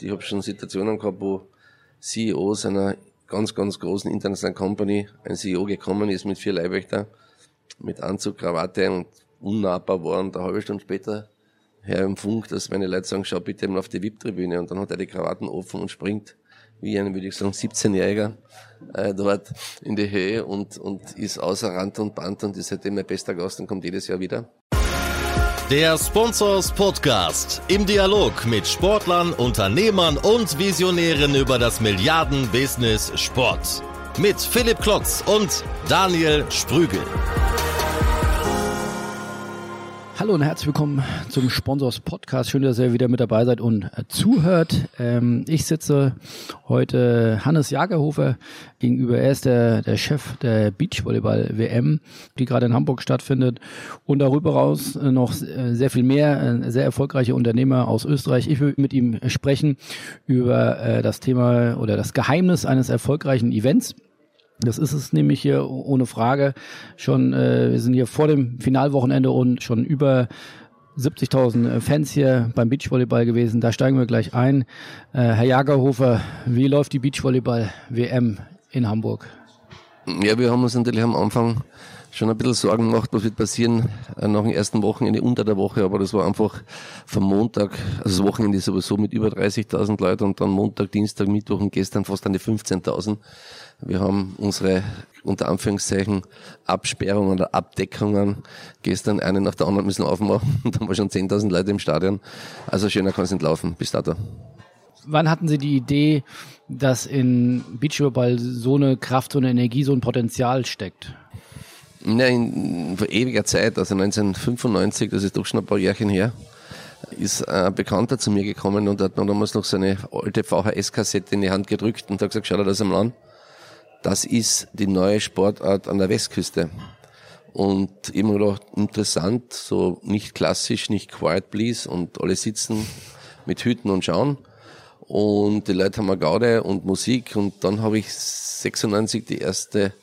Ich habe schon Situationen gehabt, wo CEOs einer ganz, ganz großen internationalen Company, ein CEO gekommen ist mit vier Leibwächter, mit Anzug, Krawatte und unnahbar war eine halbe Stunde später her im Funk, dass meine Leute sagen, schau bitte mal auf die VIP-Tribüne und dann hat er die Krawatten offen und springt wie ein, würde ich sagen, 17-Jähriger äh, dort in die Höhe und, und ist außer Rand und Band und ist seitdem mein bester Gast und kommt jedes Jahr wieder. Der Sponsors Podcast im Dialog mit Sportlern, Unternehmern und Visionären über das Milliarden-Business Sport. Mit Philipp Klotz und Daniel Sprügel. Hallo und herzlich willkommen zum Sponsors Podcast. Schön, dass ihr wieder mit dabei seid und äh, zuhört. Ähm, ich sitze heute Hannes Jagerhofer gegenüber. Er ist der, der Chef der Beachvolleyball WM, die gerade in Hamburg stattfindet. Und darüber raus äh, noch äh, sehr viel mehr, sehr erfolgreiche Unternehmer aus Österreich. Ich will mit ihm sprechen über das Thema oder das Geheimnis eines erfolgreichen Events. Das ist es nämlich hier ohne Frage. Schon, äh, wir sind hier vor dem Finalwochenende und schon über 70.000 äh, Fans hier beim Beachvolleyball gewesen. Da steigen wir gleich ein. Äh, Herr Jagerhofer, wie läuft die Beachvolleyball-WM in Hamburg? Ja, wir haben uns natürlich am Anfang schon ein bisschen Sorgen gemacht, was wird passieren äh, nach dem ersten Wochenende unter der Woche, aber das war einfach vom Montag, also das Wochenende sowieso mit über 30.000 Leuten und dann Montag, Dienstag, Mittwoch und gestern fast an die 15.000. Wir haben unsere unter Anführungszeichen Absperrungen oder Abdeckungen gestern eine nach der anderen müssen aufmachen. Da haben wir schon 10.000 Leute im Stadion. Also schöner kann es nicht laufen bis dato. Wann hatten Sie die Idee, dass in Beachvolleyball so eine Kraft, so eine Energie, so ein Potenzial steckt? Ja, in, vor ewiger Zeit, also 1995, das ist doch schon ein paar Jährchen her, ist ein Bekannter zu mir gekommen und hat mir damals noch seine alte VHS-Kassette in die Hand gedrückt und hat gesagt, schau dir das einmal an das ist die neue Sportart an der Westküste. Und immer noch interessant, so nicht klassisch, nicht quiet please und alle sitzen mit Hüten und schauen. Und die Leute haben eine Gaude und Musik und dann habe ich 96 die erste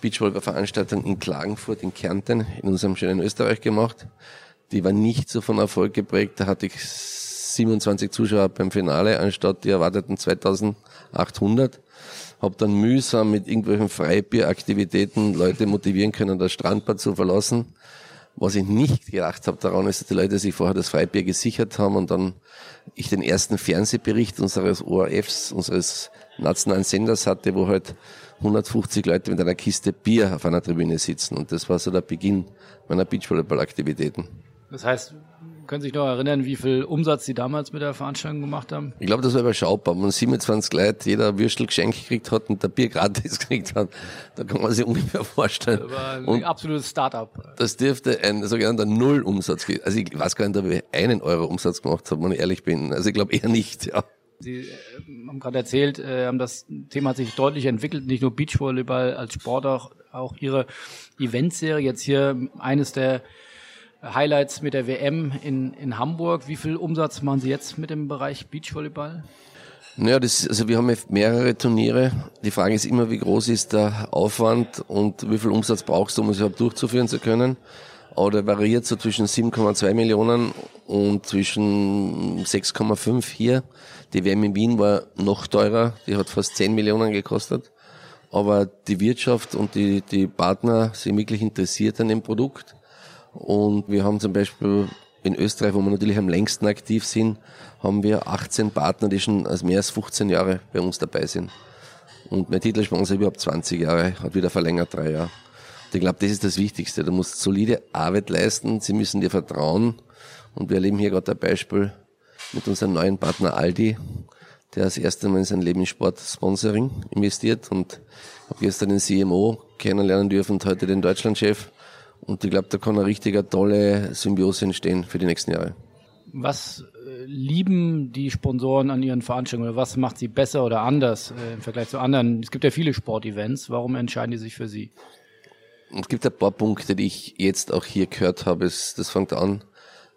Beachvolleyball-Veranstaltung in Klagenfurt in Kärnten in unserem schönen Österreich gemacht. Die war nicht so von Erfolg geprägt. Da hatte ich 27 Zuschauer beim Finale anstatt die erwarteten 2800 habe dann mühsam mit irgendwelchen Freibieraktivitäten Leute motivieren können, das Strandbad zu verlassen. Was ich nicht gedacht habe daran, ist, dass die Leute sich vorher das Freibier gesichert haben und dann ich den ersten Fernsehbericht unseres ORFs, unseres nationalen Senders hatte, wo halt 150 Leute mit einer Kiste Bier auf einer Tribüne sitzen. Und das war so der Beginn meiner Beachvolleyball-Aktivitäten. Das heißt, können Sie sich noch erinnern, wie viel Umsatz Sie damals mit der Veranstaltung gemacht haben? Ich glaube, das war überschaubar. Wenn 27 Leute jeder Würstel geschenkt gekriegt hat und der Bier gratis gekriegt hat, da kann man sich ungefähr vorstellen. Das war ein und absolutes Start-up. Das dürfte ein sogenannter Null-Umsatz geben. Also ich weiß gar nicht, ob ich einen Euro Umsatz gemacht habe, wenn ich ehrlich bin. Also ich glaube eher nicht, ja. Sie äh, haben gerade erzählt, äh, das Thema hat sich deutlich entwickelt, nicht nur Beachvolleyball als Sport, auch, auch Ihre Eventserie. Jetzt hier eines der Highlights mit der WM in, in Hamburg. Wie viel Umsatz machen Sie jetzt mit dem Bereich Beachvolleyball? Naja, das, also wir haben mehrere Turniere. Die Frage ist immer, wie groß ist der Aufwand und wie viel Umsatz brauchst du, um es überhaupt durchzuführen zu können. Aber der variiert so zwischen 7,2 Millionen und zwischen 6,5 hier. Die WM in Wien war noch teurer, die hat fast 10 Millionen gekostet. Aber die Wirtschaft und die, die Partner sind wirklich interessiert an dem Produkt. Und wir haben zum Beispiel in Österreich, wo wir natürlich am längsten aktiv sind, haben wir 18 Partner, die schon als mehr als 15 Jahre bei uns dabei sind. Und mein Titelsponsor überhaupt 20 Jahre, hat wieder verlängert drei Jahre. Ich glaube, das ist das Wichtigste. Du musst solide Arbeit leisten, sie müssen dir vertrauen. Und wir erleben hier gerade ein Beispiel mit unserem neuen Partner Aldi, der das erste Mal in sein Leben in Sportsponsoring investiert und habe gestern den CMO kennenlernen dürfen und heute den Deutschlandchef. Und ich glaube, da kann eine richtige tolle Symbiose entstehen für die nächsten Jahre. Was äh, lieben die Sponsoren an ihren Veranstaltungen oder was macht sie besser oder anders äh, im Vergleich zu anderen? Es gibt ja viele Sportevents. Warum entscheiden die sich für sie? Es gibt ein paar Punkte, die ich jetzt auch hier gehört habe. Es, das fängt an,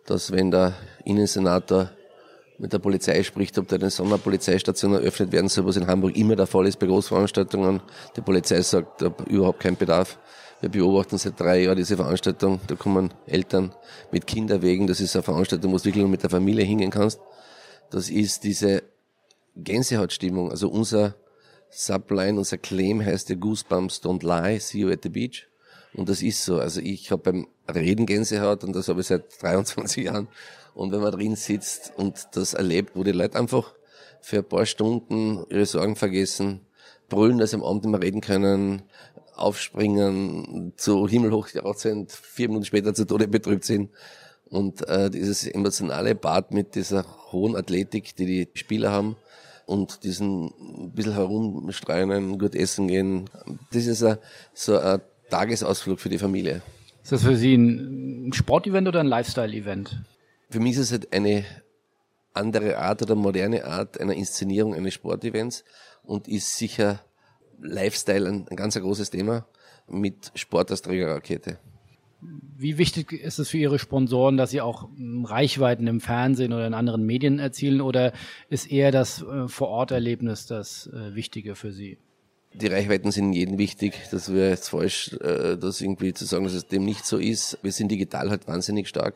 dass wenn der Innensenator mit der Polizei spricht, ob da eine Sonderpolizeistation eröffnet werden soll, was in Hamburg immer der Fall ist bei Großveranstaltungen. Die Polizei sagt, da überhaupt kein Bedarf. Wir beobachten seit drei Jahren diese Veranstaltung. Da kommen Eltern mit Kinderwegen. Das ist eine Veranstaltung, wo du wirklich nur mit der Familie hingehen kannst. Das ist diese Gänsehautstimmung. Also unser Subline, unser Claim heißt ja Goosebumps don't lie, see you at the beach. Und das ist so. Also ich habe beim Reden Gänsehaut und das habe ich seit 23 Jahren. Und wenn man drin sitzt und das erlebt, wo die Leute einfach für ein paar Stunden ihre Sorgen vergessen, brüllen, dass sie am Abend mehr reden können, aufspringen, zu himmelhoch jauchzend, sind, vier Minuten später zu Tode betrübt sind. Und äh, dieses emotionale Bad mit dieser hohen Athletik, die die Spieler haben, und diesen ein bisschen herumstreuen, gut essen gehen, das ist so ein Tagesausflug für die Familie. Ist das für Sie ein Sportevent oder ein Lifestyle-Event? Für mich ist es halt eine andere Art oder moderne Art einer Inszenierung eines Sportevents und ist sicher Lifestyle ein, ein ganz großes Thema mit Sport als Trägerrakete. Wie wichtig ist es für Ihre Sponsoren, dass Sie auch hm, Reichweiten im Fernsehen oder in anderen Medien erzielen oder ist eher das äh, Vororterlebnis das äh, Wichtige für Sie? Die Reichweiten sind jedem wichtig. Das wäre jetzt falsch, äh, das irgendwie zu sagen, dass es dem nicht so ist. Wir sind digital halt wahnsinnig stark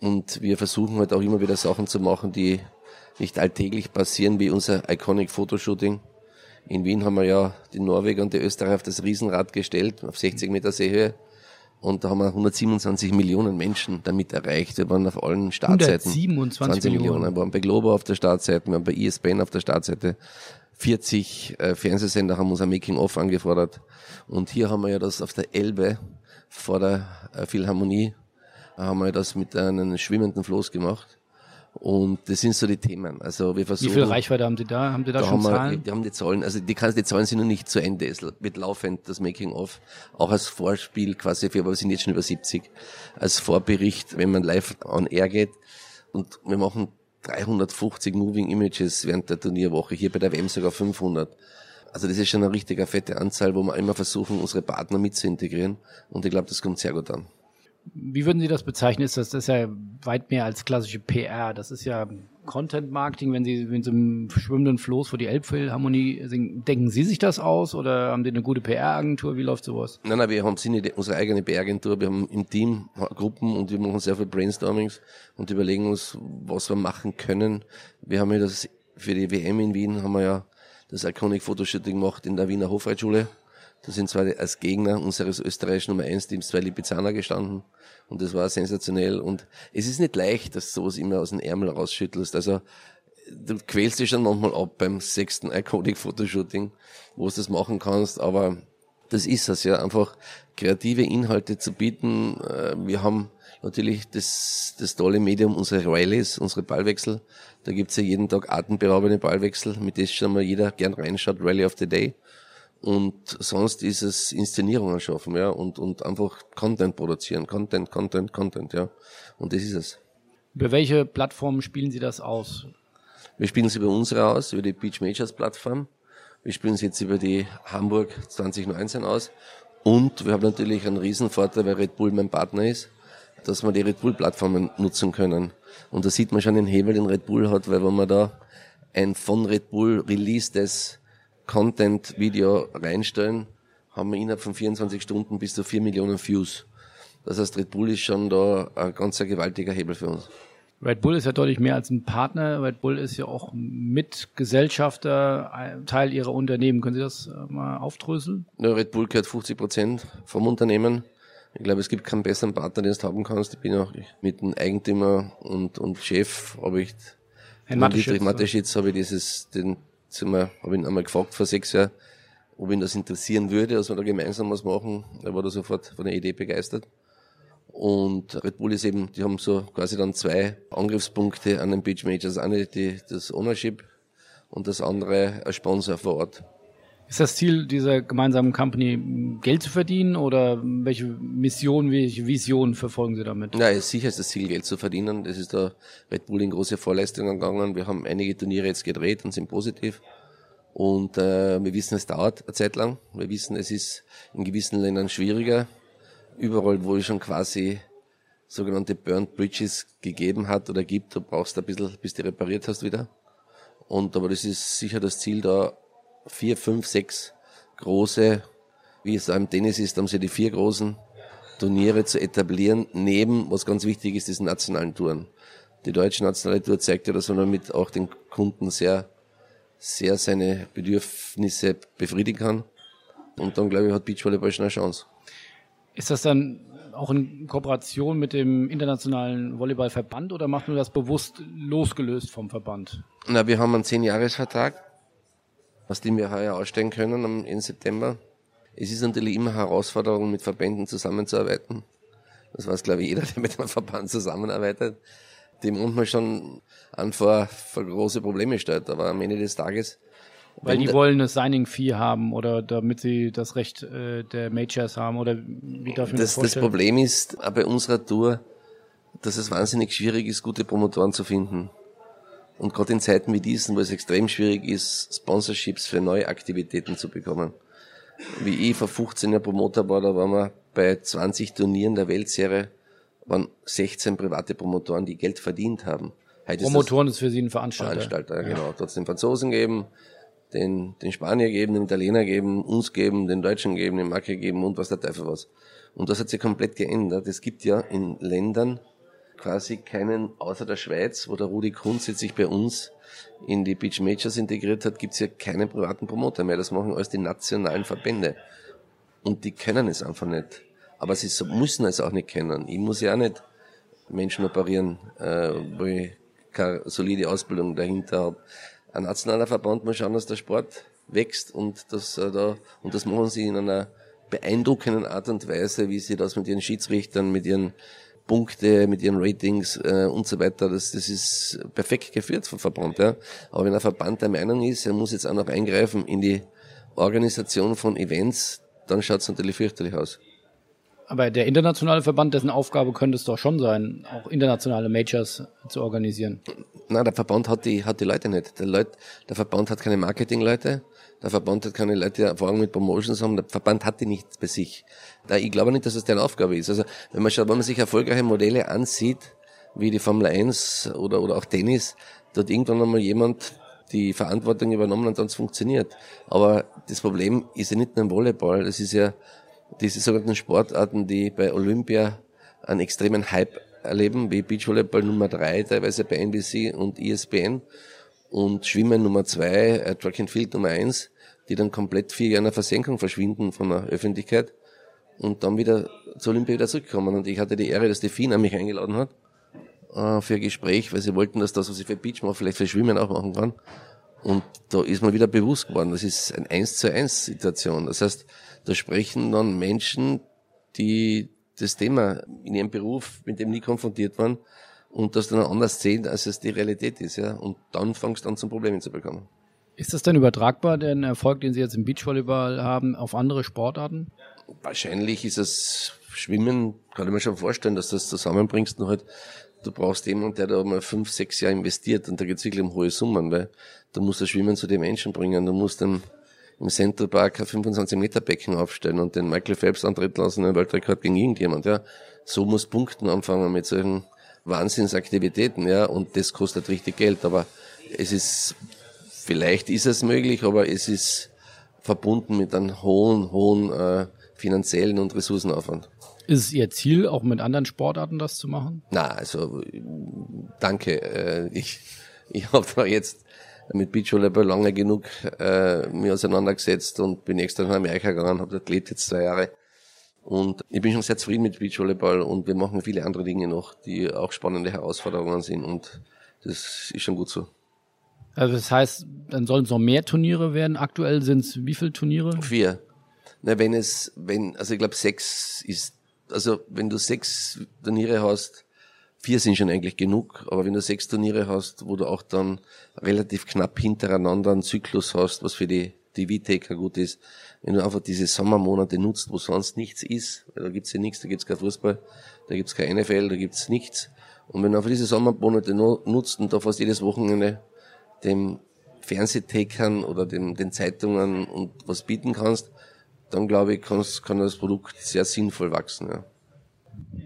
und wir versuchen halt auch immer wieder Sachen zu machen, die nicht alltäglich passieren, wie unser Iconic Fotoshooting. In Wien haben wir ja die Norweger und die Österreicher auf das Riesenrad gestellt, auf 60 Meter Seehöhe. Und da haben wir 127 Millionen Menschen damit erreicht. Wir waren auf allen Startseiten. 127 Millionen. Wir waren bei Globo auf der Startseite, wir waren bei ESPN auf der Startseite. 40 äh, Fernsehsender haben unser Making-of angefordert. Und hier haben wir ja das auf der Elbe vor der äh, Philharmonie, haben wir das mit einem schwimmenden Floß gemacht. Und das sind so die Themen. Also wir versuchen. Wie viel Reichweite haben Sie da? Haben Sie da, da schon haben Zahlen? Wir, die haben die Zahlen, also die, die Zahlen sind noch nicht zu Ende. Es wird laufend das Making of, auch als Vorspiel quasi für, aber wir sind jetzt schon über 70, als Vorbericht, wenn man live on air geht. Und wir machen 350 Moving Images während der Turnierwoche, hier bei der WM sogar 500. Also das ist schon eine richtige fette Anzahl, wo wir immer versuchen, unsere Partner mit zu integrieren. Und ich glaube, das kommt sehr gut an. Wie würden Sie das bezeichnen? Ist das, das ist ja weit mehr als klassische PR. Das ist ja Content Marketing, wenn Sie, wenn Sie im schwimmenden Floß vor die Elbphilharmonie singen. Denken Sie sich das aus oder haben Sie eine gute PR-Agentur? Wie läuft sowas? Nein, nein, wir haben nicht unsere eigene PR-Agentur. Wir haben im Team Gruppen und wir machen sehr viel Brainstormings und überlegen uns, was wir machen können. Wir haben ja das für die WM in Wien haben wir ja das Iconic Fotoshooting gemacht in der Wiener Hofreitschule. Da sind zwei als Gegner unseres österreichischen Nummer 1 Teams zwei Lipizzaner gestanden. Und das war sensationell. Und es ist nicht leicht, dass du sowas immer aus dem Ärmel rausschüttelst. Also, du quälst dich schon manchmal ab beim sechsten Iconic Fotoshooting, wo du das machen kannst. Aber das ist es ja, einfach kreative Inhalte zu bieten. Äh, wir haben natürlich das, das tolle Medium, unsere Rallies, unsere Ballwechsel. Da gibt's ja jeden Tag atemberaubende Ballwechsel, mit denen schon mal jeder gern reinschaut, Rally of the Day. Und sonst ist es Inszenierungen schaffen, ja, und, und einfach Content produzieren. Content, Content, Content, ja. Und das ist es. Über welche Plattformen spielen Sie das aus? Wir spielen es über unsere aus, über die Beach Majors Plattform. Wir spielen es jetzt über die Hamburg 2019 aus. Und wir haben natürlich einen Riesenvorteil, weil Red Bull mein Partner ist, dass wir die Red Bull Plattformen nutzen können. Und da sieht man schon den Hebel, den Red Bull hat, weil wenn man da ein von Red Bull Release des Content-Video reinstellen, haben wir innerhalb von 24 Stunden bis zu 4 Millionen Views. Das heißt, Red Bull ist schon da ein ganz gewaltiger Hebel für uns. Red Bull ist ja deutlich mehr als ein Partner. Red Bull ist ja auch Mitgesellschafter, Teil ihrer Unternehmen. Können Sie das äh, mal aufdröseln? Ja, Red Bull gehört 50 Prozent vom Unternehmen. Ich glaube, es gibt keinen besseren Partner, den du haben kannst. Ich bin auch mit dem Eigentümer und, und Chef, habe ich, Herrn Mateschitz, Mateschitz habe ich dieses, den habe ich ihn einmal gefragt vor sechs Jahren, ob ihn das interessieren würde, dass wir da gemeinsam was machen. Er war da sofort von der Idee begeistert. Und Red Bull ist eben, die haben so quasi dann zwei Angriffspunkte an den Beach Majors. Das eine die, das Ownership und das andere ein Sponsor vor Ort. Ist das Ziel dieser gemeinsamen Company, Geld zu verdienen oder welche Mission, welche Vision verfolgen Sie damit? Ja, sicher ist das Ziel, Geld zu verdienen. Das ist da Red Bull in große Vorleistungen gegangen. Wir haben einige Turniere jetzt gedreht und sind positiv. Und äh, wir wissen, es dauert eine Zeit lang. Wir wissen, es ist in gewissen Ländern schwieriger. Überall, wo es schon quasi sogenannte Burnt Bridges gegeben hat oder gibt, da brauchst du ein bisschen, bis du repariert hast wieder. Und aber das ist sicher das Ziel, da vier, fünf, sechs große, wie es im Tennis ist, haben sie die vier großen Turniere zu etablieren, neben, was ganz wichtig ist, diesen nationalen Touren. Die deutsche nationale Tour zeigt ja, dass man damit auch den Kunden sehr sehr seine Bedürfnisse befriedigen kann. Und dann, glaube ich, hat Beachvolleyball schon eine Chance. Ist das dann auch in Kooperation mit dem internationalen Volleyballverband oder macht man das bewusst losgelöst vom Verband? Na, wir haben einen Zehn-Jahres-Vertrag, aus dem wir heuer aussteigen können am 1. September. Es ist natürlich immer Herausforderung, mit Verbänden zusammenzuarbeiten. Das weiß, glaube ich, jeder, der mit einem Verband zusammenarbeitet, dem manchmal schon an vor, vor große Probleme stellt. Aber am Ende des Tages weil die wollen eine Signing-Fee haben oder damit sie das Recht äh, der Majors haben oder wie darf ich mir das, das Das Problem ist bei unserer Tour, dass es wahnsinnig schwierig ist, gute Promotoren zu finden. Und gerade in Zeiten wie diesen, wo es extrem schwierig ist, Sponsorships für neue Aktivitäten zu bekommen. Wie ich vor 15 Jahren Promoter war, da waren wir bei 20 Turnieren der Weltserie, waren 16 private Promotoren, die Geld verdient haben. Heute Promotoren ist, ist, für Sie ein Veranstalter. Veranstalter, ja. genau. Den Franzosen geben, den, den Spanier geben, den Italiener geben, uns geben, den Deutschen geben, den Macke geben und was der Teufel was. Und das hat sich komplett geändert. Es gibt ja in Ländern quasi keinen, außer der Schweiz, wo der Rudi Kunz sich bei uns in die Beach Majors integriert hat, gibt es ja keinen privaten Promoter mehr. Das machen alles die nationalen Verbände. Und die können es einfach nicht. Aber sie müssen es auch nicht kennen. Ich muss ja auch nicht Menschen operieren, äh, wo ich keine solide Ausbildung dahinter habe ein nationaler Verband muss schauen, dass der Sport wächst und das äh, da und das machen sie in einer beeindruckenden Art und Weise, wie sie das mit ihren Schiedsrichtern, mit ihren Punkte, mit ihren Ratings äh, und so weiter. Das, das ist perfekt geführt vom Verband. Ja. Aber wenn ein Verband der Meinung ist, er muss jetzt auch noch eingreifen in die Organisation von Events, dann schaut es natürlich fürchterlich aus. Aber der internationale Verband, dessen Aufgabe könnte es doch schon sein, auch internationale Majors zu organisieren. Nein, der Verband hat die, hat die Leute nicht. Der, Leut, der Verband hat keine Marketingleute. Der Verband hat keine Leute, die Erfahrung mit Promotions haben. Der Verband hat die nicht bei sich. Da, ich glaube nicht, dass es deren Aufgabe ist. Also, wenn man schaut, wenn man sich erfolgreiche Modelle ansieht, wie die Formel 1 oder, oder auch Tennis, dort irgendwann einmal jemand die Verantwortung übernommen und dann funktioniert. Aber das Problem ist ja nicht nur im Volleyball. Das ist ja diese sogenannten Sportarten, die bei Olympia einen extremen Hype erleben, wie Beachvolleyball Nummer drei teilweise bei NBC und ESPN und Schwimmen Nummer zwei, äh, Track and Field Nummer eins, die dann komplett vier Jahre in der Versenkung verschwinden von der Öffentlichkeit und dann wieder zur Olympia wieder zurückkommen. Und ich hatte die Ehre, dass die FINA mich eingeladen hat äh, für ein Gespräch, weil sie wollten, dass das, was ich für Beach mache, vielleicht für Schwimmen auch machen kann. Und da ist mir wieder bewusst geworden, das ist eine eins zu eins Situation. Das heißt, da sprechen dann Menschen, die das Thema in ihrem Beruf mit dem nie konfrontiert waren und das dann anders sehen, als es die Realität ist, ja. Und dann fangst du an, zum Problemen zu bekommen. Ist das denn übertragbar, den Erfolg, den Sie jetzt im Beachvolleyball haben, auf andere Sportarten? Wahrscheinlich ist es Schwimmen, kann ich mir schon vorstellen, dass du das zusammenbringst und halt, du brauchst jemanden, der da mal fünf, sechs Jahre investiert und da geht es wirklich um hohe Summen, weil du musst das Schwimmen zu den Menschen bringen, du musst dann im Central Park ein 25 Meter Becken aufstellen und den Michael Phelps antreten lassen, einen Weltrekord gegen irgendjemand, ja. So muss Punkten anfangen mit solchen Wahnsinnsaktivitäten, ja, und das kostet richtig Geld, aber es ist, vielleicht ist es möglich, aber es ist verbunden mit einem hohen, hohen äh, finanziellen und Ressourcenaufwand. Ist es Ihr Ziel, auch mit anderen Sportarten das zu machen? Na, also danke. Äh, ich ich habe da jetzt mit Beachvolleyball lange genug äh, mir auseinandergesetzt und bin extra nach Amerika gegangen, habe dort gelebt jetzt zwei Jahre. Und ich bin schon sehr zufrieden mit Beachvolleyball und wir machen viele andere Dinge noch, die auch spannende Herausforderungen sind und das ist schon gut so. Also das heißt, dann sollen es noch mehr Turniere werden. Aktuell sind es wie viele Turniere? Vier. Na, wenn es, wenn, also ich glaube sechs ist, also wenn du sechs Turniere hast, vier sind schon eigentlich genug, aber wenn du sechs Turniere hast, wo du auch dann relativ knapp hintereinander einen Zyklus hast, was für die, die V-Taker gut ist, wenn du einfach diese Sommermonate nutzt, wo sonst nichts ist, weil da gibt's ja nichts, da gibt's kein Fußball, da gibt's kein NFL, da gibt's nichts. Und wenn du einfach diese Sommermonate nutzt und da fast jedes Wochenende dem Fernsehtakern oder dem, den Zeitungen und was bieten kannst, dann glaube ich, kann das Produkt sehr sinnvoll wachsen. Ja.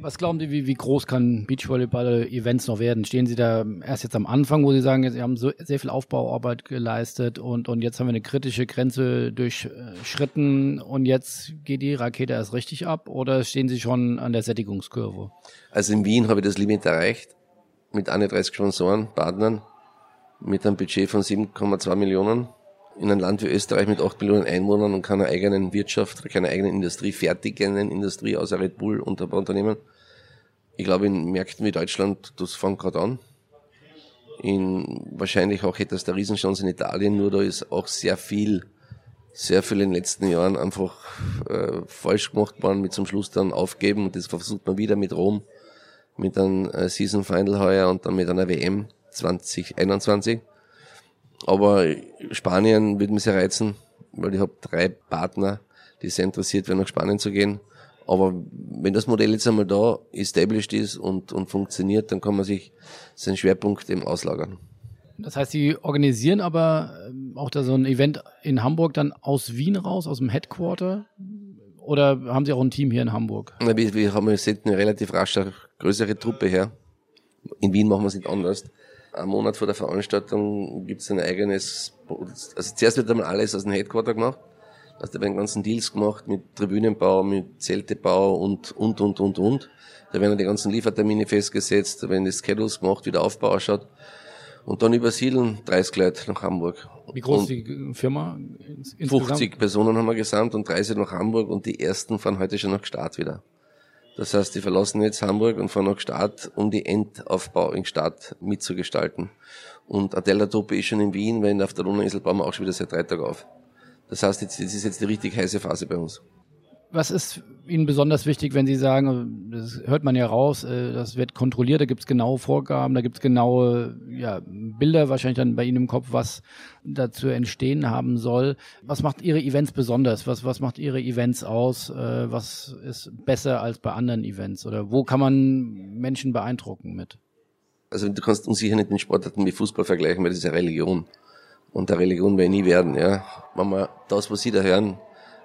Was glauben Sie, wie, wie groß kann Beachvolleyball-Events noch werden? Stehen Sie da erst jetzt am Anfang, wo Sie sagen, Sie haben so, sehr viel Aufbauarbeit geleistet und, und jetzt haben wir eine kritische Grenze durchschritten und jetzt geht die Rakete erst richtig ab oder stehen Sie schon an der Sättigungskurve? Also in Wien habe ich das Limit erreicht mit 31 Sponsoren, Partnern. mit einem Budget von 7,2 Millionen in einem Land wie Österreich mit 8 Millionen Einwohnern und keiner eigenen Wirtschaft, keiner eigenen Industrie, fertigen Industrie außer Red Bull und ein paar Unternehmen. Ich glaube, in Märkten wie Deutschland, das fängt gerade an. In, wahrscheinlich auch hätte es der Riesenchance in Italien, nur da ist auch sehr viel, sehr viel in den letzten Jahren einfach äh, falsch gemacht worden, mit zum Schluss dann aufgeben und das versucht man wieder mit Rom, mit einem äh, Season Final heuer und dann mit einer WM 2021. Aber Spanien würde mich sehr reizen, weil ich habe drei Partner, die sehr interessiert wären, nach Spanien zu gehen. Aber wenn das Modell jetzt einmal da established ist und, und funktioniert, dann kann man sich seinen Schwerpunkt eben auslagern. Das heißt, Sie organisieren aber ähm, auch da so ein Event in Hamburg dann aus Wien raus, aus dem Headquarter? Oder haben Sie auch ein Team hier in Hamburg? Na, wir, wir haben jetzt eine relativ rasche, größere Truppe her. In Wien machen wir es nicht anders einen Monat vor der Veranstaltung gibt es ein eigenes, also zuerst wird einmal alles aus dem Headquarter gemacht. Also da werden ganzen Deals gemacht mit Tribünenbau, mit Zeltebau und, und, und, und, und. Da werden die ganzen Liefertermine festgesetzt, da werden die Schedules gemacht, wie der Aufbau ausschaut. Und dann übersiedeln 30 Leute nach Hamburg. Wie groß ist die Firma? Insgesamt? 50 Personen haben wir gesamt und 30 nach Hamburg und die ersten fahren heute schon nach Start wieder. Das heißt, die verlassen jetzt Hamburg und fahren nach Start, um die Endaufbau in Start mitzugestalten. Und Adela Tope ist schon in Wien, weil auf der Donauinsel bauen wir auch schon wieder seit drei Tagen auf. Das heißt, jetzt, jetzt ist jetzt die richtig heiße Phase bei uns. Was ist Ihnen besonders wichtig, wenn Sie sagen, das hört man ja raus, äh, das wird kontrolliert, da gibt es genaue Vorgaben, da gibt es genaue ja, Bilder wahrscheinlich dann bei Ihnen im Kopf, was dazu entstehen haben soll. Was macht Ihre Events besonders? Was, was macht Ihre Events aus? Äh, was ist besser als bei anderen Events? Oder wo kann man Menschen beeindrucken mit? Also du kannst uns sicher nicht den Sportarten mit Fußball vergleichen, weil das ist ja Religion. Und der Religion will nie werden, ja. Wenn wir das, was Sie da hören,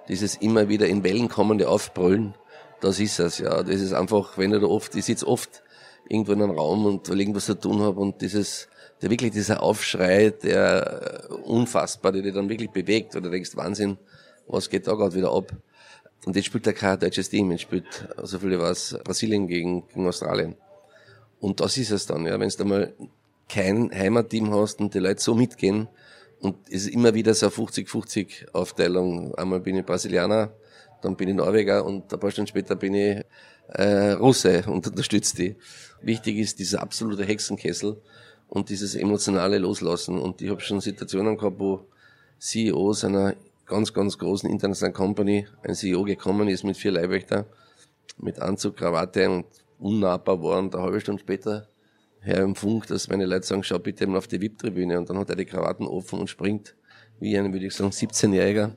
dieses immer wieder in Wellen kommende Aufbrüllen, das ist es, ja. Das ist einfach, wenn ich da oft, ich sitze oft irgendwo in einem Raum und will irgendwas zu tun habe und dieses, der wirklich dieser Aufschrei, der unfassbar, der dich dann wirklich bewegt, oder denkst, Wahnsinn, was geht da gerade wieder ab? Und jetzt spielt er kein deutsches Team, jetzt spielt, so viele was, Brasilien gegen, gegen Australien. Und das ist es dann, ja, wenn du mal kein Heimatteam hast und die Leute so mitgehen, und es ist immer wieder so eine 50-50 Aufteilung. Einmal bin ich Brasilianer, dann bin ich Norweger und ein paar Stunden später bin ich äh, Russe und unterstütze die. Wichtig ist dieser absolute Hexenkessel und dieses emotionale Loslassen. Und ich habe schon Situationen gehabt, wo CEOs einer ganz, ganz großen internationalen Company, ein CEO gekommen ist mit vier Leibwächter, mit Anzug, Krawatte und unnahbar war und eine halbe Stunde später her im Funk, dass meine Leute sagen, schau bitte mal auf die VIP-Tribüne und dann hat er die Krawatten offen und springt wie ein, würde ich sagen, 17-Jähriger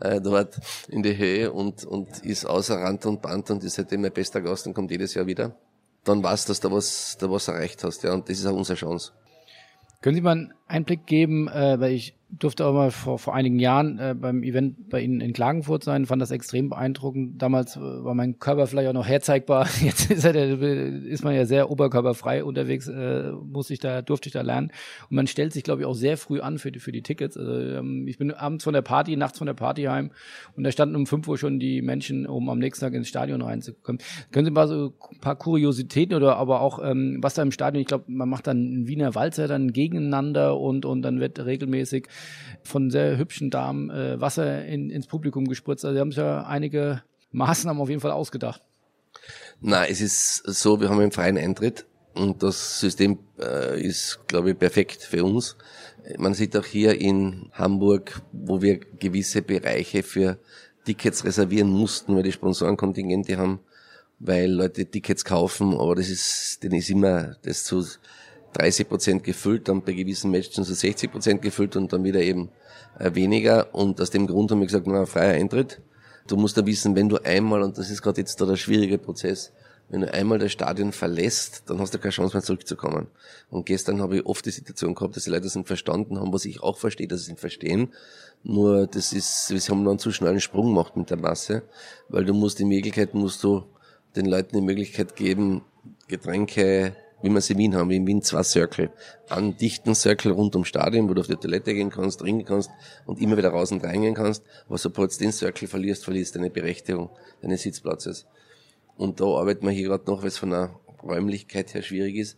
äh, dort in die Höhe und, und ist außer Rand und Band und ist seitdem mein bester Gast und kommt jedes Jahr wieder. Dann weißt du, dass du was, da was erreicht hast, ja, und das ist auch unsere Chance. Mal einen Einblick geben, äh, weil ich durfte auch mal vor, vor einigen Jahren äh, beim Event bei Ihnen in Klagenfurt sein, fand das extrem beeindruckend. Damals äh, war mein Körper vielleicht auch noch herzeigbar. Jetzt ist, er, ist man ja sehr oberkörperfrei unterwegs, äh, muss ich da, durfte ich da lernen. Und man stellt sich, glaube ich, auch sehr früh an für die, für die Tickets. Also, ähm, ich bin abends von der Party, nachts von der Party heim und da standen um fünf Uhr schon die Menschen, um am nächsten Tag ins Stadion reinzukommen. Können Sie mal so ein paar Kuriositäten oder aber auch, ähm, was da im Stadion, ich glaube, man macht dann einen Wiener Walzer dann gegeneinander und, und dann wird regelmäßig von sehr hübschen Damen äh, Wasser in, ins Publikum gespritzt. Also sie haben sich ja einige Maßnahmen auf jeden Fall ausgedacht. Na, es ist so, wir haben einen freien Eintritt und das System äh, ist, glaube ich, perfekt für uns. Man sieht auch hier in Hamburg, wo wir gewisse Bereiche für Tickets reservieren mussten, weil die Sponsorenkontingente haben, weil Leute Tickets kaufen, aber das ist, denen ist immer das zu 30 Prozent gefüllt, dann bei gewissen Matches so 60 Prozent gefüllt und dann wieder eben äh, weniger. Und aus dem Grund haben wir gesagt, na, freier Eintritt. Du musst da wissen, wenn du einmal, und das ist gerade jetzt da der schwierige Prozess, wenn du einmal das Stadion verlässt, dann hast du keine Chance mehr zurückzukommen. Und gestern habe ich oft die Situation gehabt, dass die Leute sind verstanden haben, was ich auch verstehe, dass sie ihn verstehen. Nur das ist, wir haben dann zu schnell einen Sprung gemacht mit der Masse, weil du musst in Wirklichkeit musst du den Leuten die Möglichkeit geben, Getränke, wie wir es in Wien haben, wie in Wien zwei Circle. Einen dichten Circle rund ums Stadion, wo du auf die Toilette gehen kannst, trinken kannst und immer wieder raus und reingehen kannst. Aber sobald du den Circle verlierst, verlierst du deine Berechtigung deines Sitzplatzes. Und da arbeiten wir hier gerade noch, weil es von der Räumlichkeit her schwierig ist.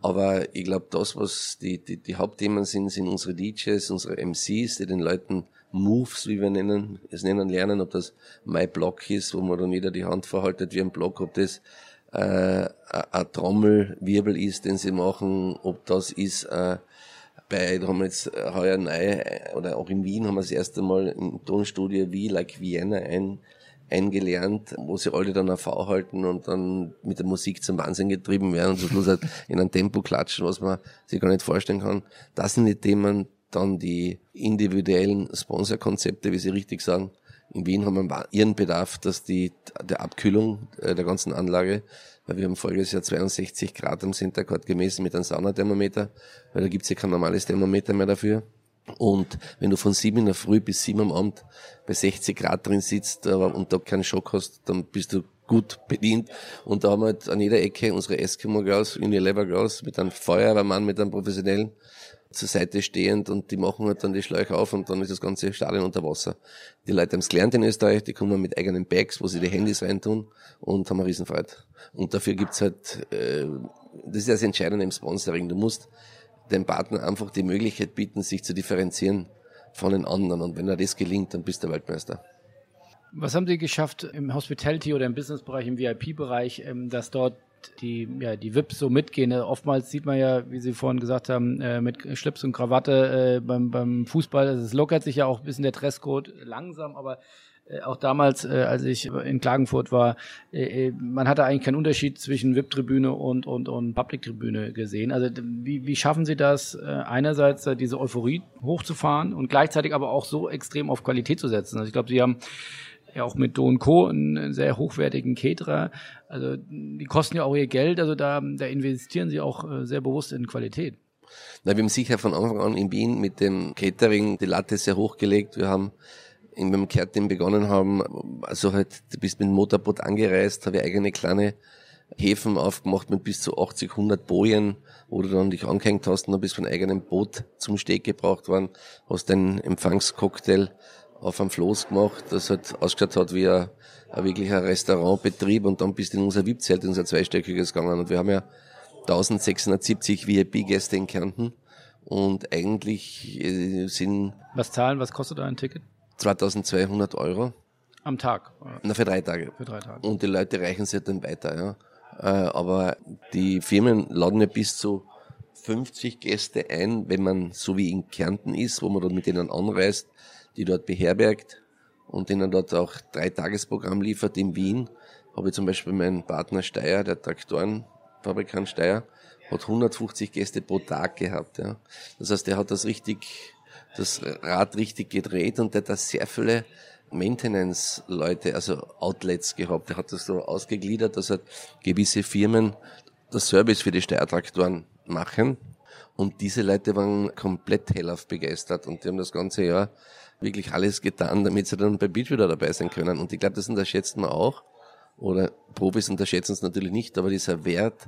Aber ich glaube, das, was die, die, die Hauptthemen sind, sind unsere DJs, unsere MCs, die den Leuten Moves, wie wir nennen, es nennen lernen, ob das My Block ist, wo man dann jeder die Hand verhaltet wie ein Block, ob das äh, ein Trommelwirbel ist, den sie machen, ob das ist äh, bei, da haben wir jetzt heuer neu, oder auch in Wien haben wir das erste Mal im Tonstudio wie Like Vienna ein, eingelernt, wo sie alle dann auf V halten und dann mit der Musik zum Wahnsinn getrieben werden und zum Schluss halt in ein Tempo klatschen, was man sich gar nicht vorstellen kann. Das sind die Themen, dann die individuellen Sponsorkonzepte, wie Sie richtig sagen. In Wien haben wir ihren Bedarf, dass die der Abkühlung äh, der ganzen Anlage, weil wir haben voriges Jahr 62 Grad am Centercourt gemessen mit einem Saunathermometer, weil da gibt's ja kein normales Thermometer mehr dafür. Und wenn du von sieben in der Früh bis sieben am Abend bei 60 Grad drin sitzt und da keinen Schock hast, dann bist du gut bedient. Und da haben wir halt an jeder Ecke unsere Eskimo Girls, Unilever Girls mit einem Feuerwehrmann, mit einem professionellen zur Seite stehend und die machen halt dann die Schläuche auf und dann ist das ganze Stadion unter Wasser. Die Leute haben es gelernt in Österreich, die kommen mit eigenen Bags, wo sie die Handys reintun und haben eine Riesenfreude. Und dafür gibt's halt, äh, das ist das Entscheidende im Sponsoring. Du musst dem Partner einfach die Möglichkeit bieten, sich zu differenzieren von den anderen. Und wenn er das gelingt, dann bist du Weltmeister. Was haben Sie geschafft im Hospitality oder im Businessbereich, im VIP-Bereich, ähm, dass dort die, ja, die VIPs so mitgehen. Oftmals sieht man ja, wie Sie vorhin gesagt haben, äh, mit Schlips und Krawatte äh, beim, beim Fußball, es lockert sich ja auch ein bisschen der Dresscode langsam, aber äh, auch damals, äh, als ich in Klagenfurt war, äh, äh man hatte eigentlich keinen Unterschied zwischen VIP-Tribüne und, und, und Public-Tribüne gesehen. Also wie, wie schaffen Sie das, äh, einerseits äh, diese Euphorie hochzufahren und gleichzeitig aber auch so extrem auf Qualität zu setzen? Also ich glaube, Sie haben ja auch mit Do Co. einen sehr hochwertigen Caterer. Also die kosten ja auch ihr Geld, also da, da investieren sie auch äh, sehr bewusst in Qualität. Na, wir haben sicher von Anfang an in Wien mit dem Catering die Latte sehr hochgelegt. Wir haben wir mit Kehrteam begonnen haben, also halt, du bist mit dem Motorboot angereist, habe ich eigene kleine Häfen aufgemacht mit bis zu 80, 100 Bojen, wo du dann dich angehängt hast und dann bist von eigenem Boot zum Steg gebraucht worden, hast deinen Empfangscocktail auf einem Floß gemacht, das halt ausgeschaut hat wie ein, ein wirklicher Restaurantbetrieb und dann bist du in unser VIP-Zelt, in unser zweistöckiges gegangen und wir haben ja 1670 VIP-Gäste in Kärnten und eigentlich äh, sind... Was zahlen, was kostet ein Ticket? 2200 Euro. Am Tag? Na, für drei Tage. Für drei Tage. Und die Leute reichen sich dann weiter, ja. Äh, aber die Firmen laden ja bis zu 50 Gäste ein, wenn man so wie in Kärnten ist, wo man dann mit denen anreist, die dort beherbergt und denen dort auch drei Tagesprogramm liefert in Wien. Habe ich zum Beispiel meinen Partner Steyr, der Traktorenfabrikant Steyr, hat 150 Gäste pro Tag gehabt. Ja. Das heißt, der hat das richtig, das Rad richtig gedreht und der hat da sehr viele Maintenance-Leute, also Outlets gehabt. Der hat das so ausgegliedert, dass halt gewisse Firmen das Service für die Steuertraktoren machen. Und diese Leute waren komplett hellauf begeistert und die haben das ganze Jahr wirklich alles getan, damit sie dann bei Beach wieder dabei sein können. Und ich glaube, das unterschätzt man auch. Oder Profis unterschätzen es natürlich nicht, aber dieser Wert,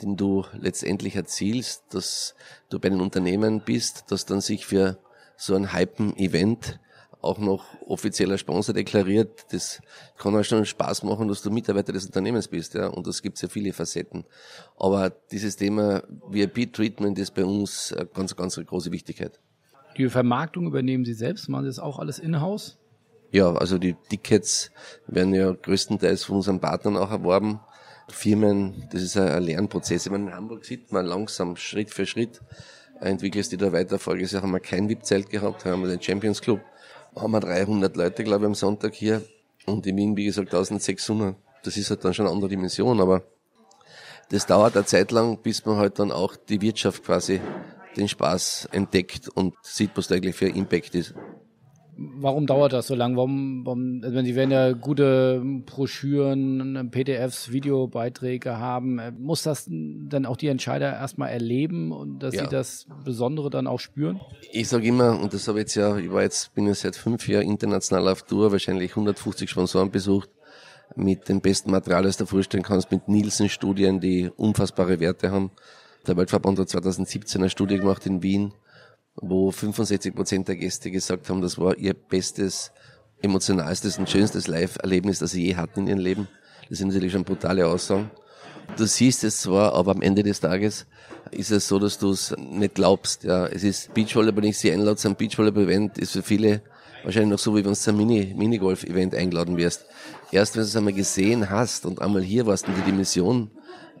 den du letztendlich erzielst, dass du bei einem Unternehmen bist, das dann sich für so ein Hypen-Event auch noch offizieller Sponsor deklariert, das kann auch schon Spaß machen, dass du Mitarbeiter des Unternehmens bist, ja, und das gibt ja viele Facetten. Aber dieses Thema VIP-Treatment ist bei uns eine ganz, ganz große Wichtigkeit. Die Vermarktung übernehmen Sie selbst? Machen Sie das auch alles in-house? Ja, also die Tickets werden ja größtenteils von unseren Partnern auch erworben. Firmen, das ist ein Lernprozess. Ich meine, in Hamburg sieht man langsam Schritt für Schritt entwickelst du da weiter. Voriges Jahr haben wir kein VIP-Zelt gehabt, haben wir den Champions Club. Haben wir 300 Leute, glaube ich, am Sonntag hier. Und in Wien, wie gesagt, 1600. Das ist halt dann schon eine andere Dimension, aber das dauert eine Zeit lang, bis man halt dann auch die Wirtschaft quasi den Spaß entdeckt und sieht, was da eigentlich für Impact ist. Warum dauert das so lange? Warum, warum also wenn Sie werden ja gute Broschüren, PDFs, Videobeiträge haben, äh, muss das dann auch die Entscheider erstmal erleben und dass ja. sie das Besondere dann auch spüren? Ich sage immer, und das habe ich jetzt ja, ich war jetzt, bin jetzt seit fünf Jahren international auf Tour, wahrscheinlich 150 Sponsoren besucht, mit dem besten Material, das du vorstellen kannst, mit Nielsen-Studien, die unfassbare Werte haben. Der Weltverband hat 2017 eine Studie gemacht in Wien, wo 65 Prozent der Gäste gesagt haben, das war ihr bestes, emotionalstes und schönstes Live-Erlebnis, das sie je hatten in ihrem Leben. Das sind natürlich schon brutale Aussagen. du siehst es zwar, aber am Ende des Tages ist es so, dass du es nicht glaubst. Ja, es ist Beachvolleyball, wenn ich sie einlade zum Beachvolleyball-Event, ist für viele wahrscheinlich noch so, wie wenn du zum Mini, Minigolf-Event eingeladen wirst. Erst wenn du es einmal gesehen hast und einmal hier warst und die Dimension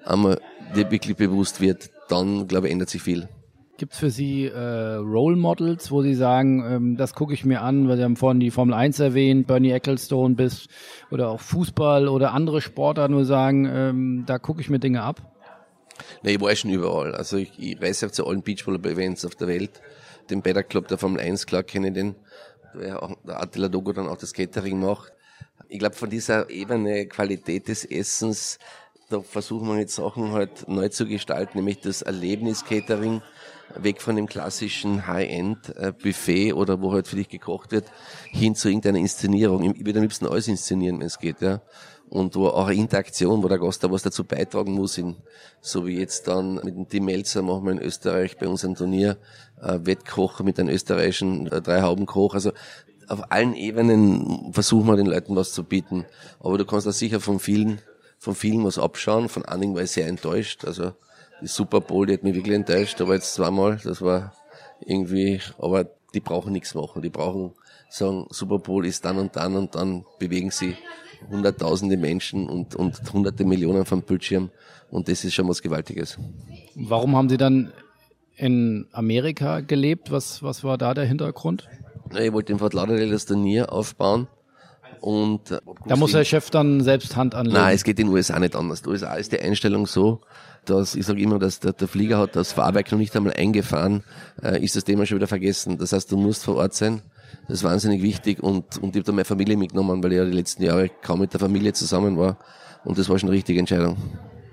einmal dir wirklich bewusst wird, dann, glaube ich, ändert sich viel. Gibt es für Sie äh, Role Models, wo Sie sagen, ähm, das gucke ich mir an, weil Sie haben vorhin die Formel 1 erwähnt, Bernie Ecclestone bis oder auch Fußball oder andere Sportler nur sagen, ähm, da gucke ich mir Dinge ab? Na, ich war schon überall. Also ich, ich reise auch zu allen Beachvolleyball-Events auf der Welt. Den Better Club der Formel 1, klar kenne ich den, der Attila Dogo dann auch das Catering macht. Ich glaube, von dieser Ebene Qualität des Essens, da versuchen wir jetzt Sachen halt neu zu gestalten, nämlich das Erlebnis-Catering, weg von dem klassischen High-End-Buffet oder wo halt für dich gekocht wird, hin zu irgendeiner Inszenierung. Ich würde am liebsten alles inszenieren, wenn es geht, ja. Und wo auch eine Interaktion, wo der Gast da was dazu beitragen muss, in, so wie jetzt dann mit dem Team Melzer machen wir in Österreich bei uns ein Turnier, äh, Wettkocher mit einem österreichischen äh, Drei-Hauben-Koch. Also auf allen Ebenen versuchen wir den Leuten was zu bieten. Aber du kannst da sicher von vielen, von vielen was abschauen. Von einigen war ich sehr enttäuscht. Also die Super Bowl, die hat mich wirklich enttäuscht, aber jetzt zweimal, das war irgendwie, aber die brauchen nichts machen. Die brauchen sagen, Super Bowl ist dann und dann und dann bewegen sie hunderttausende Menschen und, und hunderte Millionen vom Bildschirm und das ist schon was Gewaltiges. Warum haben Sie dann in Amerika gelebt? Was, was war da der Hintergrund? Ich wollte in Fort Lauderdale das Turnier aufbauen und äh, da muss der Chef dann selbst Hand anlegen. Nein, es geht in den USA nicht anders. In den USA ist die Einstellung so, dass ich sage immer, dass der, der, Flieger hat das Fahrwerk noch nicht einmal eingefahren, äh, ist das Thema schon wieder vergessen. Das heißt, du musst vor Ort sein. Das ist wahnsinnig wichtig und, und ich habe da meine Familie mitgenommen, weil ich ja die letzten Jahre kaum mit der Familie zusammen war und das war schon eine richtige Entscheidung.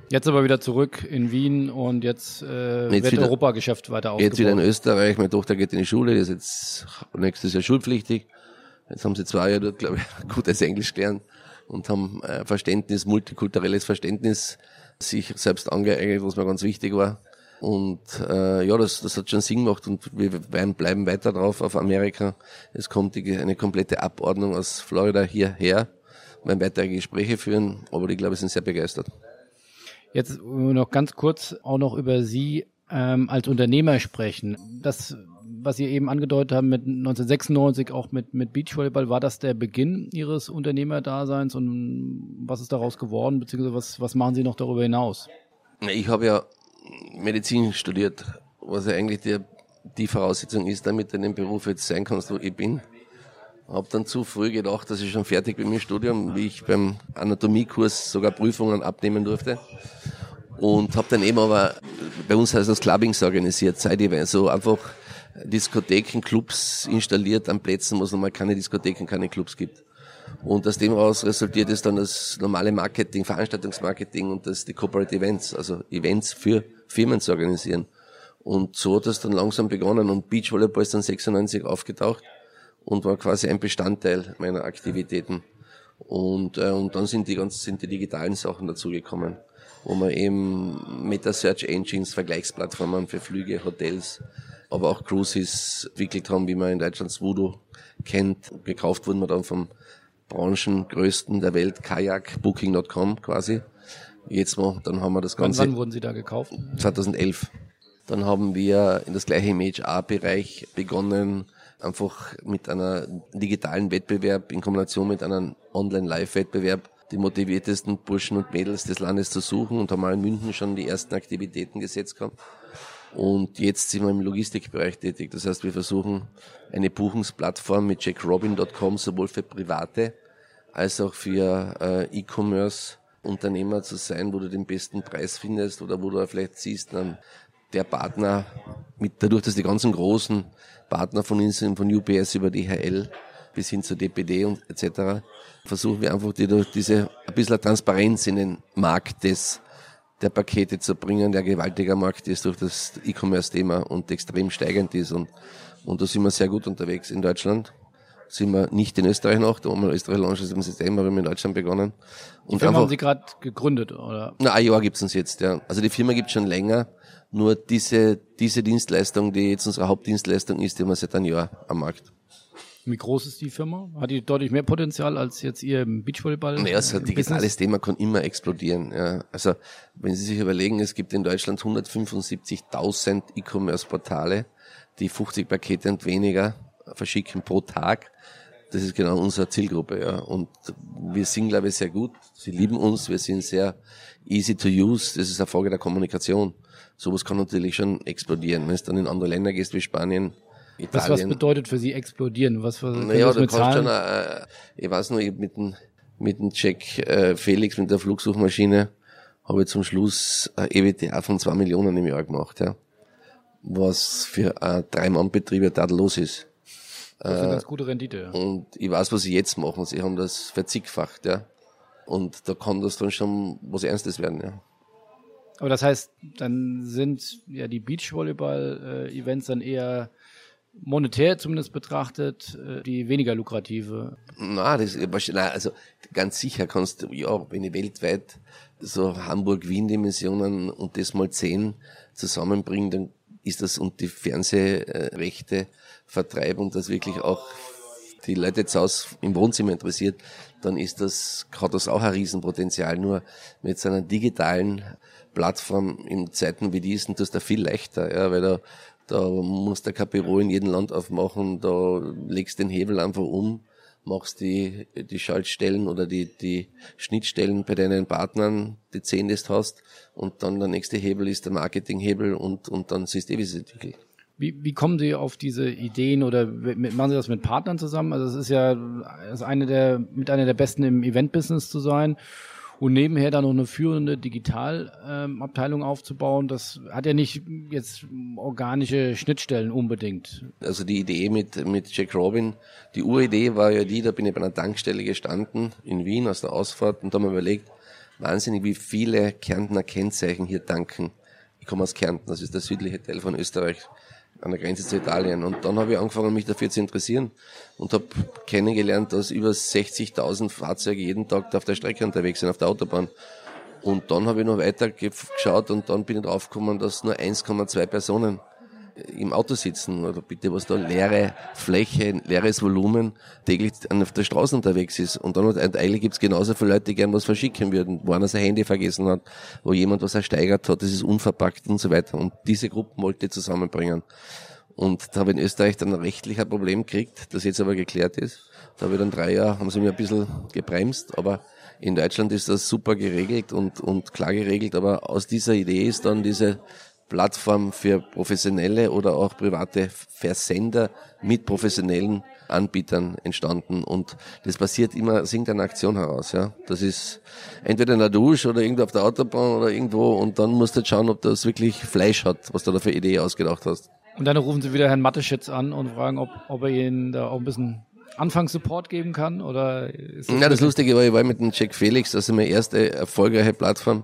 Jetzt aber wieder zurück in Wien und jetzt, äh, jetzt wird Europageschäft weiter aufgebaut. Jetzt wieder in Österreich, meine Tochter geht in die Schule, die ist jetzt nächstes Jahr schulpflichtig. Jetzt haben sie zwei Jahre dort, glaube ich, gutes Englisch gelernt und haben äh, Verständnis, multikulturelles Verständnis sich selbst angeeignet, was mir ganz wichtig war. Und äh, ja, das, das hat schon Sinn gemacht und wir bleiben weiter drauf auf Amerika. Es kommt die, eine komplette Abordnung aus Florida hierher, wir werden weitere Gespräche führen, aber ich glaube, wir sind sehr begeistert. Jetzt noch ganz kurz auch noch über Sie ähm, als Unternehmer sprechen. Das was Sie eben angedeutet haben mit 1996 auch mit, mit Beachvolleyball, war das der Beginn Ihres Unternehmerdaseins und was ist daraus geworden, beziehungsweise was, was machen Sie noch darüber hinaus? Ich habe ja Medizin studiert, was ja eigentlich die, die Voraussetzung ist, damit du in dem Beruf jetzt sein kannst, wo ich bin. Habe dann zu früh gedacht, dass ich schon fertig bin mit dem Studium, wie ich beim Anatomiekurs sogar Prüfungen abnehmen durfte. Und habe dann eben aber, bei uns heißt das Clubbings organisiert, ich so einfach Diskotheken, Clubs installiert an Plätzen, wo es normal keine Diskotheken, keine Clubs gibt. Und aus dem heraus resultiert es dann das normale Marketing, Veranstaltungsmarketing und das die Corporate Events, also Events für Firmen zu organisieren. Und so hat es dann langsam begonnen und Beachvolleyball ist dann 96 aufgetaucht und war quasi ein Bestandteil meiner Aktivitäten. Und, äh, und dann sind die ganzen sind die digitalen Sachen dazugekommen, wo man eben Meta Search Engines, Vergleichsplattformen für Flüge, Hotels, aber auch Cruises entwickelt haben, wie man in Deutschland Swoodoo kennt. Gekauft wurden wir dann vom Branchengrößten der Welt, Kajak, Booking.com quasi. Jetzt mal, dann haben wir das Ganze. Wann, wann wurden Sie da gekauft? 2011. Dann haben wir in das gleiche im HR-Bereich begonnen, einfach mit einer digitalen Wettbewerb in Kombination mit einem Online-Live-Wettbewerb die motiviertesten Burschen und Mädels des Landes zu suchen und haben mal in München schon die ersten Aktivitäten gesetzt gehabt. Und jetzt sind wir im Logistikbereich tätig. Das heißt, wir versuchen eine Buchungsplattform mit jackrobin.com sowohl für Private als auch für äh, E-Commerce Unternehmer zu sein, wo du den besten Preis findest oder wo du vielleicht siehst, dann der Partner mit dadurch, dass die ganzen großen Partner von uns sind, von UPS über DHL bis hin zu DPD und etc., versuchen wir einfach die diese ein bisschen Transparenz in den Markt des der Pakete zu bringen, der gewaltiger Markt ist durch das E-Commerce-Thema und extrem steigend ist. Und, und da sind wir sehr gut unterwegs in Deutschland. Sind wir nicht in Österreich noch, da haben wir Österreich launch im September, haben wir in Deutschland begonnen. Und die Firma einfach, haben Sie gerade gegründet, oder? Na, ein Jahr gibt's uns jetzt, ja. Also die Firma gibt's schon länger, nur diese, diese Dienstleistung, die jetzt unsere Hauptdienstleistung ist, die haben wir seit einem Jahr am Markt. Wie groß ist die Firma? Hat die deutlich mehr Potenzial als jetzt ihr Beachvolleyball? Naja, so ein digitales Thema kann immer explodieren. Ja. Also wenn Sie sich überlegen, es gibt in Deutschland 175.000 E-Commerce-Portale, die 50 Pakete und weniger verschicken pro Tag. Das ist genau unsere Zielgruppe. Ja. Und wir sind, glaube ich, sehr gut. Sie lieben uns. Wir sind sehr easy to use. Das ist eine Frage der Kommunikation. Sowas kann natürlich schon explodieren. Wenn es dann in andere Länder gehst wie Spanien, Italien. Was, was bedeutet für Sie explodieren? Was, was naja, du kannst schon, äh, ich weiß noch, ich mit dem, mit dem Jack äh, Felix, mit der Flugsuchmaschine, habe ich zum Schluss ein EWTA von zwei Millionen im Jahr gemacht, ja. Was für ein Drei-Mann-Betrieb ja los ist. Das ist eine ganz gute Rendite, ja. Und ich weiß, was sie jetzt machen. Sie haben das verzigfacht, ja. Und da kann das dann schon was Ernstes werden, ja. Aber das heißt, dann sind ja die Beachvolleyball-Events dann eher monetär zumindest betrachtet äh, die weniger lukrative? Na, das na, also ganz sicher kannst du, ja, wenn ich weltweit so Hamburg-Wien-Dimensionen und das mal zehn zusammenbringe, dann ist das und die Fernsehrechte vertreiben und das wirklich auch die Leute jetzt aus im Wohnzimmer interessiert, dann ist das, hat das auch ein Riesenpotenzial. Nur mit so einer digitalen Plattform in Zeiten wie diesen, das ist da viel leichter, ja, weil da da musst du kein Büro in jedem Land aufmachen, da legst den Hebel einfach um, machst die, die Schaltstellen oder die, die Schnittstellen bei deinen Partnern, die zehn das hast, und dann der nächste Hebel ist der Marketinghebel und, und dann siehst du, eh, wie es entwickelt. Wie, wie kommen Sie auf diese Ideen oder machen Sie das mit Partnern zusammen? Also es ist ja das ist eine der, mit einer der besten im Event-Business zu sein und nebenher dann noch eine führende Digitalabteilung ähm, aufzubauen, das hat ja nicht jetzt organische Schnittstellen unbedingt. Also die Idee mit, mit Jack Robin, die Uridee war ja die, da bin ich bei einer Tankstelle gestanden in Wien aus der Ausfahrt und da haben wir überlegt, wahnsinnig, wie viele Kärntner Kennzeichen hier tanken. Ich komme aus Kärnten, das ist der südliche Teil von Österreich an der Grenze zu Italien. Und dann habe ich angefangen, mich dafür zu interessieren und habe kennengelernt, dass über 60.000 Fahrzeuge jeden Tag auf der Strecke unterwegs sind, auf der Autobahn. Und dann habe ich noch weiter geschaut und dann bin ich draufgekommen, dass nur 1,2 Personen im Auto sitzen oder bitte was da leere Fläche, leeres Volumen täglich auf der Straße unterwegs ist. Und dann eigentlich gibt's genauso viele Leute, die gern was verschicken würden, wo einer sein Handy vergessen hat, wo jemand was ersteigert hat, das ist unverpackt und so weiter. Und diese Gruppen wollte zusammenbringen. Und da habe ich in Österreich dann rechtlich ein Problem gekriegt, das jetzt aber geklärt ist. Da habe ich dann drei Jahre, haben sie mir ein bisschen gebremst, aber in Deutschland ist das super geregelt und, und klar geregelt, aber aus dieser Idee ist dann diese Plattform für professionelle oder auch private Versender mit professionellen Anbietern entstanden und das passiert immer aus irgendeiner Aktion heraus, ja. Das ist entweder in der Dusche oder irgendwo auf der Autobahn oder irgendwo und dann musst du halt schauen, ob das wirklich Fleisch hat, was du da für Idee ausgedacht hast. Und dann rufen sie wieder Herrn Matteschitz an und fragen, ob, ob er ihnen da auch ein bisschen Anfangssupport geben kann oder ist das Ja, das Lustige war, ich war mit dem Jack Felix, das ist meine erste erfolgreiche Plattform,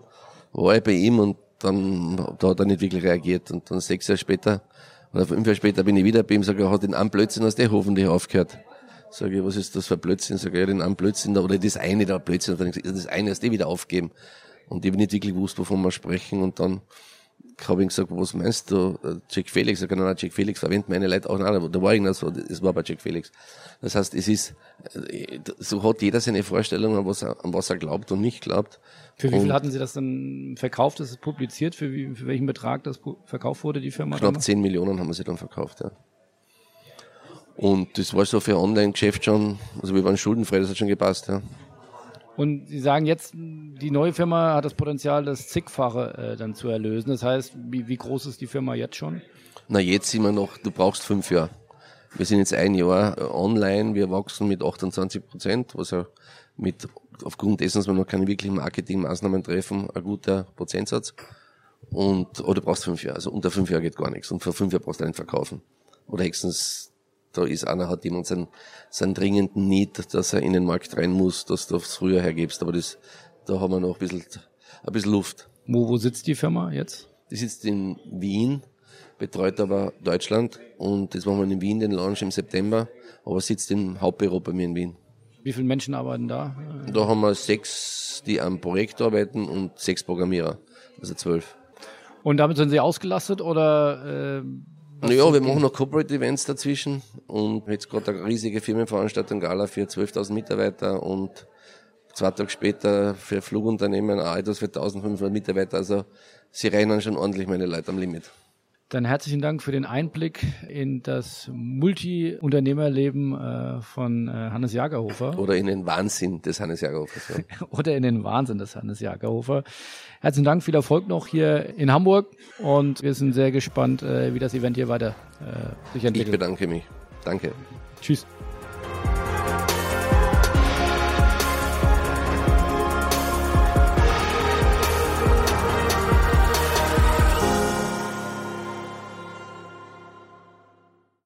war ich bei ihm und dann da hat er nicht wirklich reagiert. Und dann sechs Jahre später oder fünf Jahre später bin ich wieder bei ihm, sage er hat den einen Blödsinn aus der hoffentlich aufgehört. Sage ich, was ist das für ein Blödsinn? Sage ich, ja, den einen Blödsinn oder das eine da Blödsinn, das eine hast du wieder aufgeben. Und ich habe nicht wirklich gewusst, wovon wir sprechen. Und dann habe ich gesagt, was meinst du? Jack Felix, ich sage, nein, Jack Felix verwendet meine Leute auch nicht. Da war irgendwas, es war bei Jack Felix. Das heißt, es ist, so hat jeder seine Vorstellung, an was er, an was er glaubt und nicht glaubt. Für wie viel hatten Sie das dann verkauft? Das ist publiziert? Für, wie, für welchen Betrag das verkauft wurde, die Firma? Knapp 10 Millionen haben wir sie dann verkauft, ja. Und das war so für Online-Geschäft schon, also wir waren schuldenfrei, das hat schon gepasst, ja. Und Sie sagen jetzt, die neue Firma hat das Potenzial, das zigfache äh, dann zu erlösen. Das heißt, wie, wie groß ist die Firma jetzt schon? Na, jetzt sind wir noch, du brauchst fünf Jahre. Wir sind jetzt ein Jahr äh, online, wir wachsen mit 28 Prozent, was ja mit, aufgrund dessen, dass wir noch keine wirklichen Marketingmaßnahmen treffen, ein guter Prozentsatz. Und, oder du brauchst fünf Jahre, also unter fünf Jahre geht gar nichts. Und vor fünf Jahren brauchst du nicht verkaufen. Oder höchstens da ist einer, hat jemand seinen, seinen dringenden Need, dass er in den Markt rein muss, dass du es früher hergibst. Aber das, da haben wir noch ein bisschen, ein bisschen Luft. Wo, wo sitzt die Firma jetzt? Die sitzt in Wien, betreut aber Deutschland und das machen wir in Wien, den Launch im September, aber sitzt im Hauptbüro bei mir in Wien. Wie viele Menschen arbeiten da? Da haben wir sechs, die am Projekt arbeiten und sechs Programmierer, also zwölf. Und damit sind Sie ausgelastet oder äh, Naja, wir machen noch Corporate Events dazwischen und jetzt gerade eine riesige Firmenveranstaltung Gala für 12.000 Mitarbeiter und zwei Tage später für Flugunternehmen auch etwas für 1.500 Mitarbeiter. Also sie rennen schon ordentlich meine Leute am Limit. Dann herzlichen Dank für den Einblick in das Multi-Unternehmerleben äh, von äh, Hannes Jagerhofer. Oder in den Wahnsinn des Hannes Jagerhofers. Ja. Oder in den Wahnsinn des Hannes Jagerhofer. Herzlichen Dank, viel Erfolg noch hier in Hamburg und wir sind sehr gespannt, äh, wie das Event hier weiter sich entwickelt. Ich bedanke mich. Danke. Tschüss.